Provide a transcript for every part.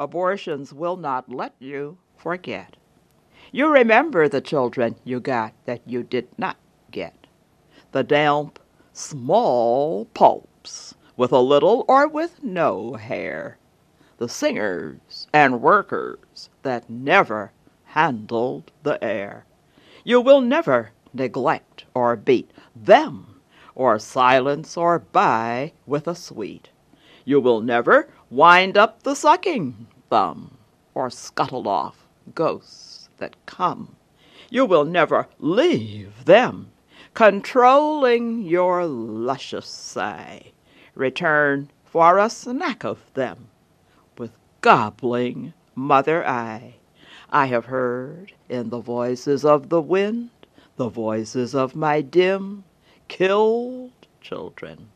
Abortions will not let you forget. You remember the children you got that you did not get. The damp, small pulps, with a little or with no hair. The singers and workers that never handled the air. You will never neglect or beat them, or silence or buy with a sweet. You will never wind up the sucking thumb, or scuttle off ghosts that come. You will never leave them, controlling your luscious sigh. Return for a snack of them, with gobbling mother eye. I have heard in the voices of the wind the voices of my dim, killed children.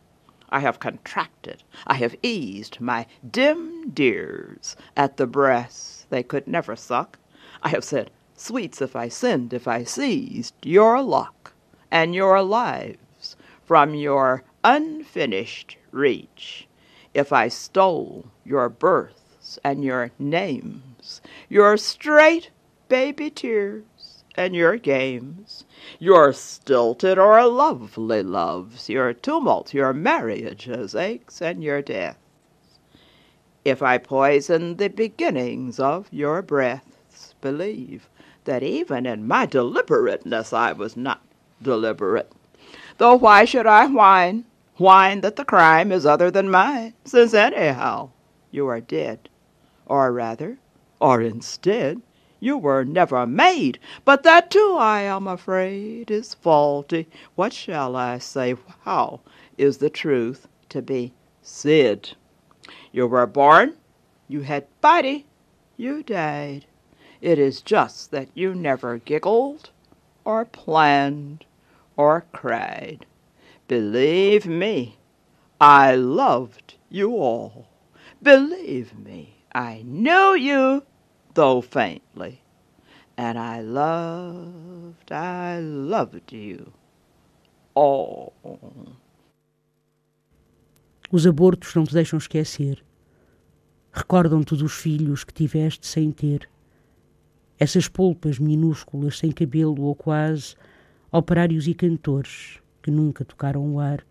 I have contracted, I have eased my dim dears at the breasts they could never suck. I have said, Sweets, if I sinned, if I seized your luck and your lives from your unfinished reach, if I stole your births and your names, your straight baby tears and your games, your stilted or lovely loves, your tumult, your marriages, aches, and your deaths. If I poison the beginnings of your breaths, believe that even in my deliberateness I was not deliberate. Though why should I whine? Whine that the crime is other than mine, since anyhow you are dead. Or rather, or instead, you were never made, but that too, I am afraid, is faulty. What shall I say? How is the truth to be said? You were born, you had body, you died. It is just that you never giggled, or planned, or cried. Believe me, I loved you all. Believe me, I knew you though faintly. And I loved, I loved you all. Os abortos não te deixam esquecer. Recordam-te dos filhos que tiveste sem ter. Essas polpas minúsculas, sem cabelo ou quase, operários e cantores que nunca tocaram o ar,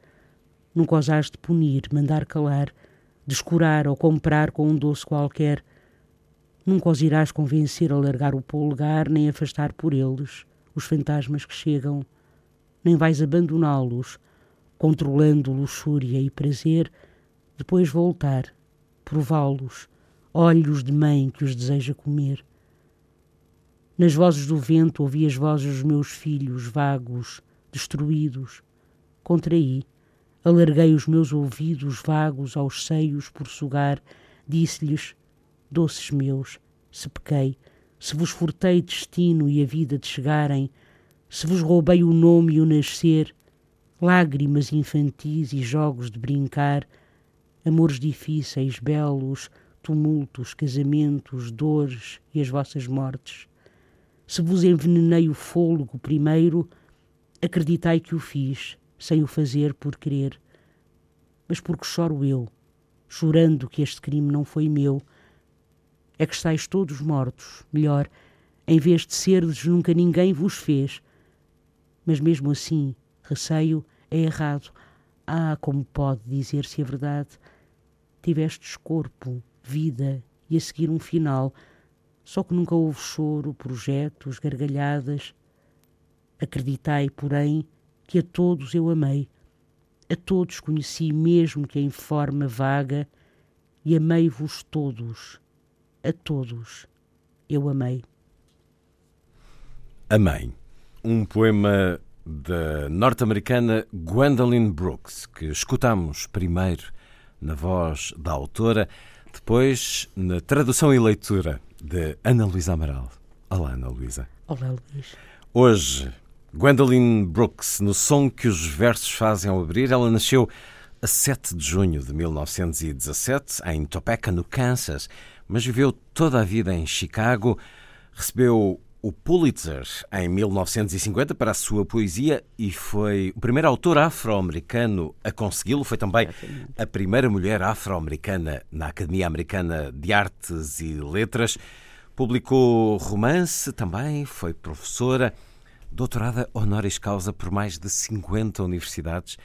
nunca ousaste punir, mandar calar, descurar ou comprar com um doce qualquer, Nunca os irás convencer a largar o polegar, nem afastar por eles os fantasmas que chegam, nem vais abandoná-los, controlando luxúria e prazer, depois voltar, prová-los, olhos de mãe que os deseja comer. Nas vozes do vento ouvi as vozes dos meus filhos vagos, destruídos. Contraí, alarguei os meus ouvidos vagos aos seios por sugar, disse-lhes doces meus, se pequei, se vos furtei destino e a vida de chegarem, se vos roubei o nome e o nascer, lágrimas infantis e jogos de brincar, amores difíceis, belos, tumultos, casamentos, dores e as vossas mortes. Se vos envenenei o fôlego primeiro, acreditai que o fiz, sem o fazer por querer. Mas porque choro eu, chorando que este crime não foi meu, é que estáis todos mortos, melhor, em vez de serdes nunca ninguém vos fez. Mas mesmo assim, receio é errado. Ah, como pode dizer-se a verdade? Tivestes corpo, vida e a seguir um final, só que nunca houve choro, projetos, gargalhadas. Acreditai, porém, que a todos eu amei. A todos conheci mesmo que em forma vaga, e amei-vos todos a todos eu amei. A Mãe, um poema da norte-americana Gwendolyn Brooks, que escutamos primeiro na voz da autora, depois na tradução e leitura de Ana Luísa Amaral. Olá, Ana Luísa. Olá, Luís. Hoje, Gwendolyn Brooks, no som que os versos fazem ao abrir, ela nasceu a 7 de junho de 1917, em Topeka, no Kansas, mas viveu toda a vida em Chicago, recebeu o Pulitzer em 1950 para a sua poesia e foi o primeiro autor afro-americano a consegui-lo. Foi também a primeira mulher afro-americana na Academia Americana de Artes e Letras. Publicou romance também, foi professora, doutorada honoris causa por mais de 50 universidades.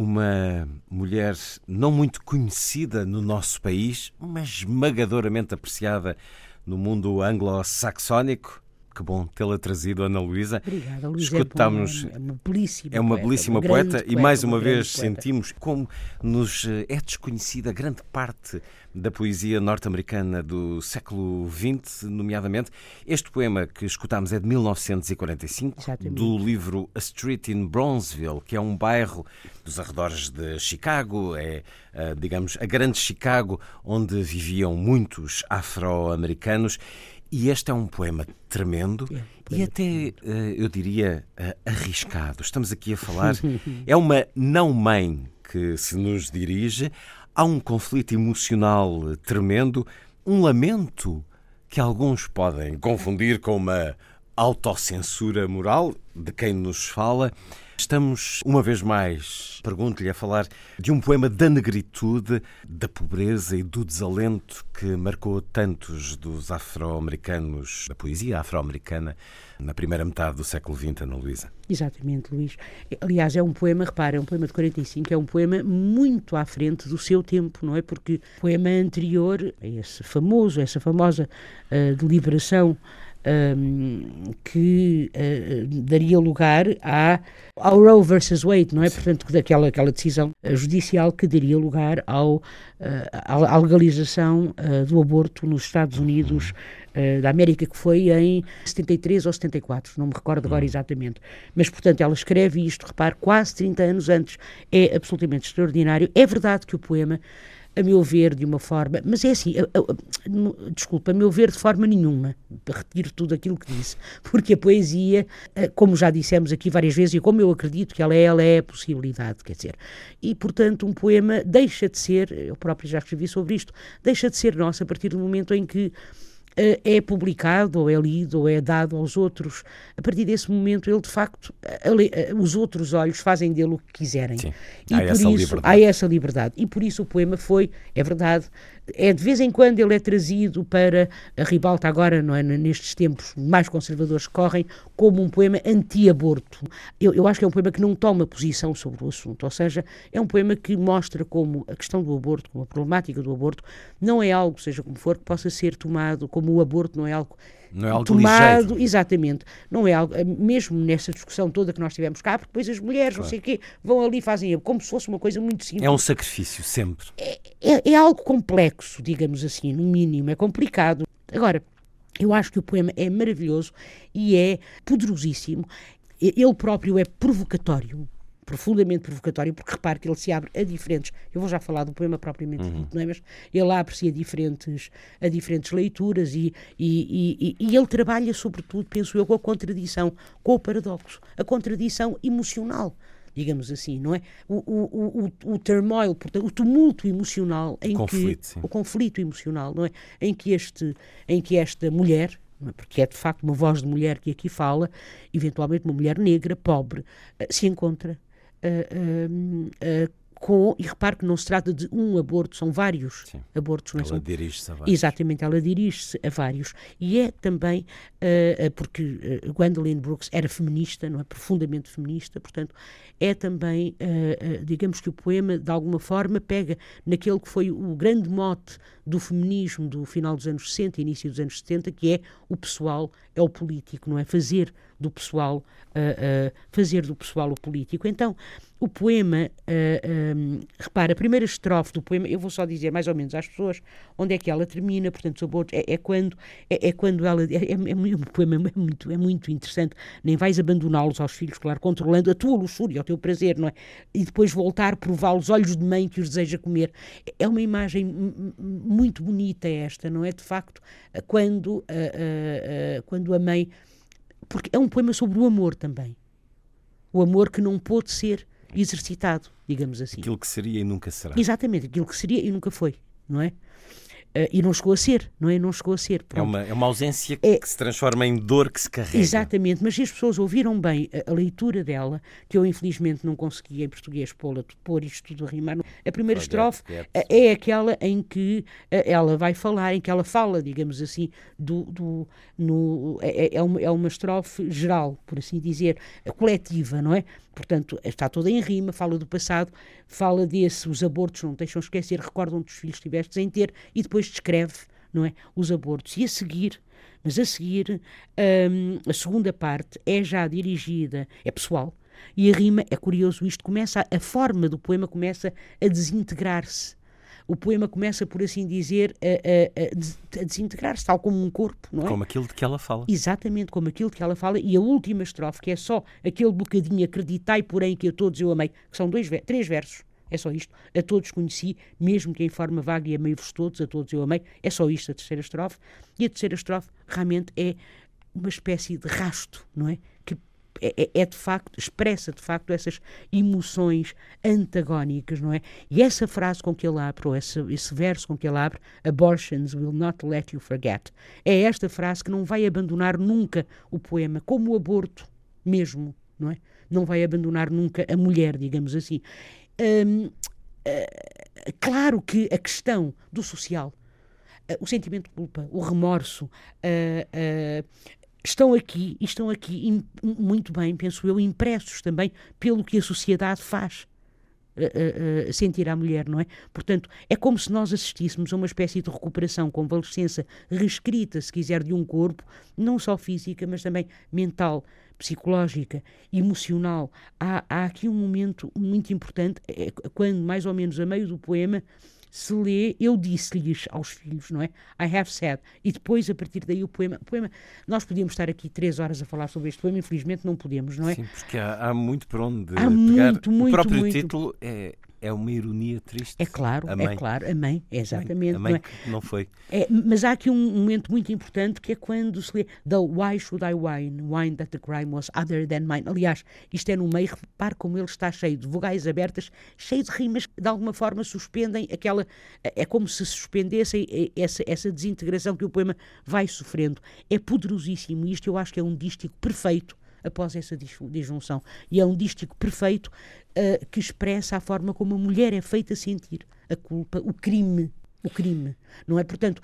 Uma mulher não muito conhecida no nosso país, mas esmagadoramente apreciada no mundo anglo-saxónico que bom tê-la trazido, Ana Luísa. Obrigada, Luísa. Escutamos. É, é uma belíssima É uma poeta, belíssima uma poeta, grande e mais uma, uma vez poeta. sentimos como nos eh, é desconhecida grande parte da poesia norte-americana do século XX, nomeadamente. Este poema que escutámos é de 1945, Exatamente. do livro A Street in Bronzeville, que é um bairro dos arredores de Chicago, é, eh, digamos, a grande Chicago, onde viviam muitos afro-americanos. E este é um poema tremendo É, e até, eh, eu diria, eh, arriscado. Estamos aqui a falar. É uma não-mãe que se nos dirige. Há um conflito emocional tremendo, um lamento que alguns podem confundir com uma autocensura moral de quem nos fala. Estamos, uma vez mais, pergunto-lhe, a falar de um poema da negritude, da pobreza e do desalento que marcou tantos dos afro-americanos, da poesia afro-americana, na primeira metade do século XX, Ana Luísa. Exatamente, Luís. Aliás, é um poema, repara, é um poema de 45, é um poema muito à frente do seu tempo, não é? Porque o poema anterior, esse famoso, essa famosa uh, deliberação um, que uh, daria lugar à, ao Roe versus Wade, não é? Portanto, daquela aquela decisão judicial que daria lugar ao, uh, à legalização uh, do aborto nos Estados Unidos da América, que foi em 73 ou 74, não me recordo agora exatamente. Mas, portanto, ela escreve isto, repare, quase 30 anos antes. É absolutamente extraordinário. É verdade que o poema a meu ver, de uma forma. Mas é assim, desculpa, a meu ver, de forma nenhuma. Retiro tudo aquilo que disse. Porque a poesia, como já dissemos aqui várias vezes, e como eu acredito que ela é, ela é a possibilidade, quer dizer. E, portanto, um poema deixa de ser, eu próprio já escrevi sobre isto, deixa de ser nosso a partir do momento em que é publicado, ou é lido, ou é dado aos outros. A partir desse momento, ele de facto, os outros olhos fazem dele o que quiserem. Sim. E há por essa isso liberdade. há essa liberdade. E por isso o poema foi, é verdade, é de vez em quando ele é trazido para a ribalta agora, não é, nestes tempos mais conservadores que correm, como um poema anti-aborto. Eu, eu acho que é um poema que não toma posição sobre o assunto, ou seja, é um poema que mostra como a questão do aborto, como a problemática do aborto, não é algo, seja como for, que possa ser tomado como o aborto não é algo Não é algo tomado, ligeiro. exatamente, não é algo, mesmo nessa discussão toda que nós tivemos cá, porque depois as mulheres, não sei o quê, vão ali e fazem como se fosse uma coisa muito simples. É um sacrifício, sempre. É, é algo complexo, digamos assim, no mínimo, é complicado. Agora, eu acho que o poema é maravilhoso e é poderosíssimo. Ele próprio é provocatório, profundamente provocatório, porque repare que ele se abre a diferentes. Eu vou já falar do poema propriamente Uhum. dito, não é? Mas ele abre-se a diferentes, a diferentes leituras e, e, e, e ele trabalha, sobretudo, penso eu, com a contradição, com o paradoxo, a contradição emocional digamos assim, não é? O, o, o, o turmoil, portanto, o tumulto emocional em conflito, que sim. o conflito emocional, não é? Em que este, em que esta mulher, é? porque é de facto uma voz de mulher que aqui fala, eventualmente uma mulher negra, pobre, eh, se encontra eh, com e repare que não se trata de um aborto, são vários Sim. abortos, não é? Ela São dirige-se a vários. Exatamente, ela dirige-se a vários. E é também, uh, uh, porque uh, Gwendolyn Brooks era feminista, não é? Profundamente feminista, portanto, é também, digamos que o poema, de alguma forma, pega naquele que foi o grande mote do feminismo do final dos anos 60 início dos anos 70, que é o pessoal, é o político, não é? Fazer do pessoal, uh, fazer do pessoal o político. Então, o poema, uh, repara, a primeira estrofe do poema, eu vou só dizer mais ou menos às pessoas onde é que ela termina, portanto, sobre outros, é, é, quando, é, é, quando ela, é, é, é um poema é muito, é muito interessante, nem vais abandoná-los aos filhos, claro, controlando a tua luxúria, o teu prazer, não é? E depois voltar, prová-los, olhos de mãe que os deseja comer. É uma imagem muito bonita esta, não é? De facto, quando, uh, uh, quando a mãe, porque é um poema sobre o amor também, o amor que não pôde ser exercitado, digamos assim. Aquilo que seria e nunca será. Exatamente, aquilo que seria e nunca foi, não é? Uh, e não chegou a ser, não é? Não chegou a ser. É uma, é uma ausência é, que se transforma em dor que se carrega. Exatamente, mas se as pessoas ouviram bem a, a leitura dela, que eu infelizmente não consegui em português pô-la, pôr isto tudo a rimar, a primeira estrofe é aquela em que uh, ela vai falar, em que ela fala, digamos assim, do, do, no, é, é, é uma, é uma estrofe geral, por assim dizer, coletiva, não é? Portanto, está toda em rima, fala do passado, fala desse, os abortos, não deixam esquecer, recordam dos filhos que tivestes em ter, e depois descreve, não é, os abortos. E a seguir, mas a seguir, hum, a segunda parte é já dirigida, é pessoal, e a rima, é curioso isto, começa, a forma do poema começa a desintegrar-se o poema começa, por assim dizer, a, a, a desintegrar-se, tal como um corpo, não é? Como aquilo de que ela fala. Exatamente, como aquilo de que ela fala. E a última estrofe, que é só aquele bocadinho, acreditai, porém, que a todos eu amei, que são dois, três versos. É só isto. A todos conheci, mesmo que em forma vaga, e amei-vos todos, a todos eu amei. É só isto a terceira estrofe. E a terceira estrofe realmente é uma espécie de rasto, não é? Que é, é, é, de facto, expressa de facto essas emoções antagónicas, não é? E essa frase com que ele abre, ou esse, esse verso com que ele abre, abortions will not let you forget, é esta frase que não vai abandonar nunca o poema, como o aborto mesmo, não é? Não vai abandonar nunca a mulher, digamos assim. Hum, uh, claro que a questão do social, uh, o sentimento de culpa, o remorso, uh, estão aqui, e estão aqui muito bem, penso eu, impressos também pelo que a sociedade faz. Uh, uh, sentir a mulher, não é? Portanto, é como se nós assistíssemos a uma espécie de recuperação, convalescença reescrita, se quiser, de um corpo, não só física, mas também mental, psicológica, emocional. Há, há aqui um momento muito importante, é, quando, mais ou menos a meio do poema, se lê, eu disse-lhes aos filhos, não é? I have said. E depois, a partir daí, o poema, o poema. Nós podíamos estar aqui três horas a falar sobre este poema, infelizmente não podemos, não é? Sim, porque há, há muito por onde há pegar. Muito, muito, o próprio muito. título é é uma ironia triste. É claro, é claro, a mãe, exatamente. A mãe, não, é? não foi. É, mas há aqui um momento muito importante que é quando se lê Though why should I whine? Wine that the crime was other than mine. Aliás, isto é no meio, repare como ele está cheio de vogais abertas, cheio de rimas que de alguma forma suspendem aquela. É como se suspendessem essa, essa desintegração que o poema vai sofrendo. É poderosíssimo. Isto eu acho que é um dístico perfeito após essa disjunção. E é um dístico perfeito uh, que expressa a forma como a mulher é feita sentir a culpa, o crime. O crime. Não é? Portanto,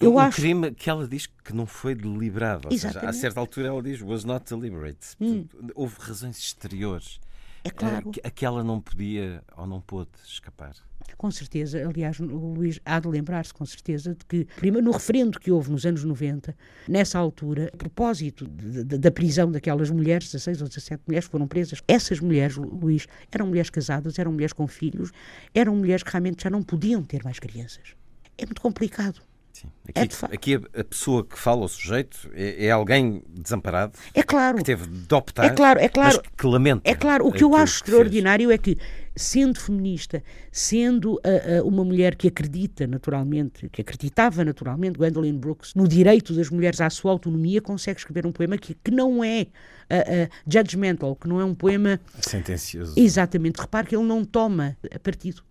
eu um acho... crime que ela diz que não foi deliberado. Ou seja, a certa altura ela diz was not deliberate. Hum. Houve razões exteriores é claro. a que ela não podia ou não pôde escapar. Com certeza, aliás, o Luís há de lembrar-se com certeza de que, primeiro, no referendo que houve nos anos 90, nessa altura, a propósito de, de, da prisão daquelas mulheres, 16 ou 17 mulheres foram presas, essas mulheres, Luís, eram mulheres casadas, eram mulheres com filhos, eram mulheres que realmente já não podiam ter mais crianças. É muito complicado. Sim. Aqui, é de aqui a, a, pessoa que fala, o sujeito, é, é, alguém desamparado. É claro. Que teve de optar. É claro, é claro. que lamenta. É claro. O que eu acho que extraordinário fez. é que, sendo feminista, sendo uh, uh, uma mulher que acredita naturalmente, que acreditava naturalmente, Gwendolyn Brooks, no direito das mulheres à sua autonomia, consegue escrever um poema que, que não é uh, judgmental, que não é um poema. Sentencioso. Exatamente. Repare que ele não toma partido.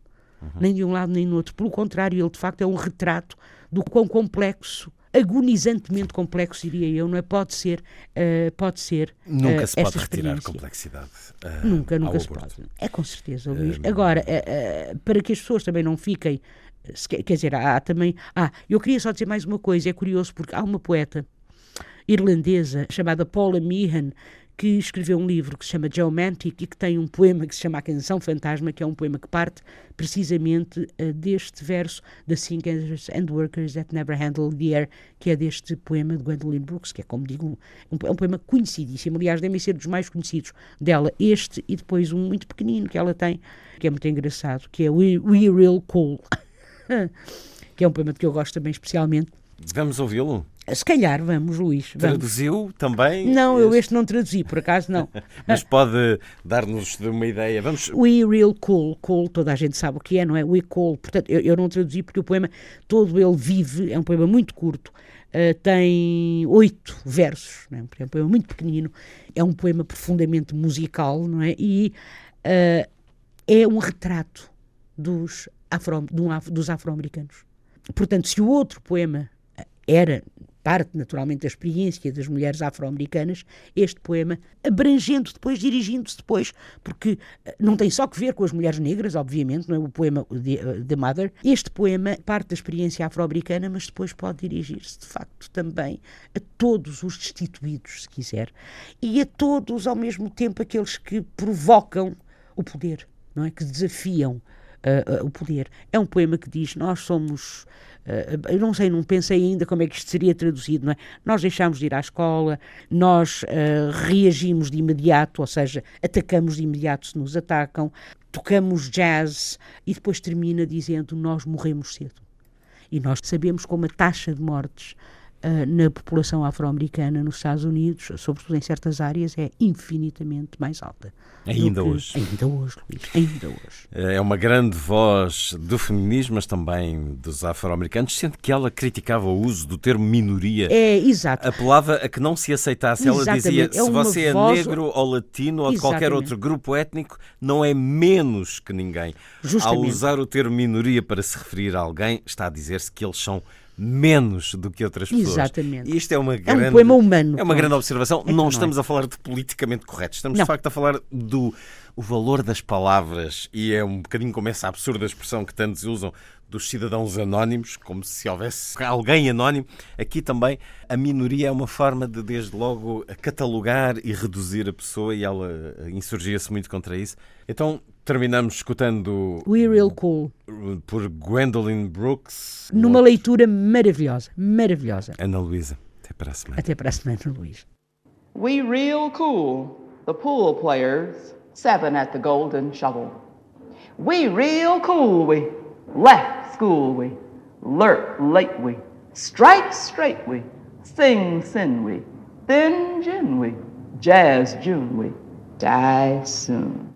Uhum. Nem de um lado nem do outro. Pelo contrário, ele de facto é um retrato do quão complexo agonizantemente complexo, diria eu, não é? Pode ser, uh, pode ser. Nunca uh, se pode retirar complexidade. Uh, nunca, nunca se pode. É com certeza, Luís. Agora, para que as pessoas também não fiquem. Quer dizer, há também. Ah, eu queria só dizer mais uma coisa, é curioso, porque há uma poeta irlandesa chamada Paula Meehan que escreveu um livro que se chama Geomantic e que tem um poema que se chama A Canção Fantasma, que é um poema que parte precisamente uh, deste verso The Thinkers and Workers That Never Handled the Air, que é deste poema de Gwendolyn Brooks, que é, como digo, um, é um poema conhecidíssimo. Aliás, devem ser dos mais conhecidos dela, este e depois um muito pequenino que ela tem, que é muito engraçado, que é We, We Real Cool, que é um poema que eu gosto também especialmente. Vamos ouvi-lo? Se calhar, vamos, Luís. Vamos. Traduziu também? Não, este? eu este não traduzi, por acaso não. Mas pode dar-nos uma ideia. Vamos... We Real Cool. Cool, toda a gente sabe o que é, não é? We Cool. Portanto, eu, eu não traduzi porque o poema todo ele vive, é um poema muito curto, uh, tem oito versos, não é? é um poema muito pequenino, é um poema profundamente musical, não é? E uh, é um retrato dos afro-americanos. Dos afro Portanto, se o outro poema era parte naturalmente da experiência das mulheres afro-americanas, este poema, abrangendo depois, dirigindo-se depois, porque eh, não tem só que ver com as mulheres negras, obviamente, não é o poema The Mother, este poema parte da experiência afro-americana, mas depois pode dirigir-se, de facto, também a todos os destituídos, se quiser, e a todos, ao mesmo tempo, aqueles que provocam o poder, não é? Que desafiam uh, uh, o poder. É um poema que diz: Nós somos. Uh, eu não sei, não pensei ainda como é que isto seria traduzido, não é? Nós deixámos de ir à escola, nós reagimos de imediato, ou seja, atacamos de imediato se nos atacam, tocamos jazz e depois termina dizendo: Nós morremos cedo. E nós sabemos como a taxa de mortes uh, na população afro-americana nos Estados Unidos, sobretudo em certas áreas, é infinitamente mais alta. Ainda que, hoje. Ainda hoje, Luís, ainda hoje. É uma grande voz do feminismo, mas também dos afro-americanos, sendo que ela criticava o uso do termo minoria. É, exato. Apelava a que não se aceitasse. Ela dizia, é se você voz... é negro ou latino ou de qualquer outro grupo étnico, não é menos que ninguém. Justamente. Ao usar o termo minoria para se referir a alguém, está a dizer-se que eles são menos do que outras pessoas. Exatamente. E isto é uma grande, é um poema humano. É uma grande observação. É não estamos a falar de politicamente correto, estamos não. de facto a falar do o valor das palavras e é um bocadinho como essa absurda expressão que tantos usam dos cidadãos anónimos, como se houvesse alguém anónimo. Aqui também a minoria é uma forma de, desde logo, catalogar e reduzir a pessoa e ela insurgia-se muito contra isso. Então terminamos escutando We Real Cool por Gwendolyn Brooks. Numa leitura maravilhosa, maravilhosa. Ana Luísa, até para a semana. Até para a semana, Luís. We Real Cool, the pool players, seven at the golden shovel. We Real Cool, we left school, we lurk late, we strike straight, we sing sin, we thin gin, we jazz June, we die soon.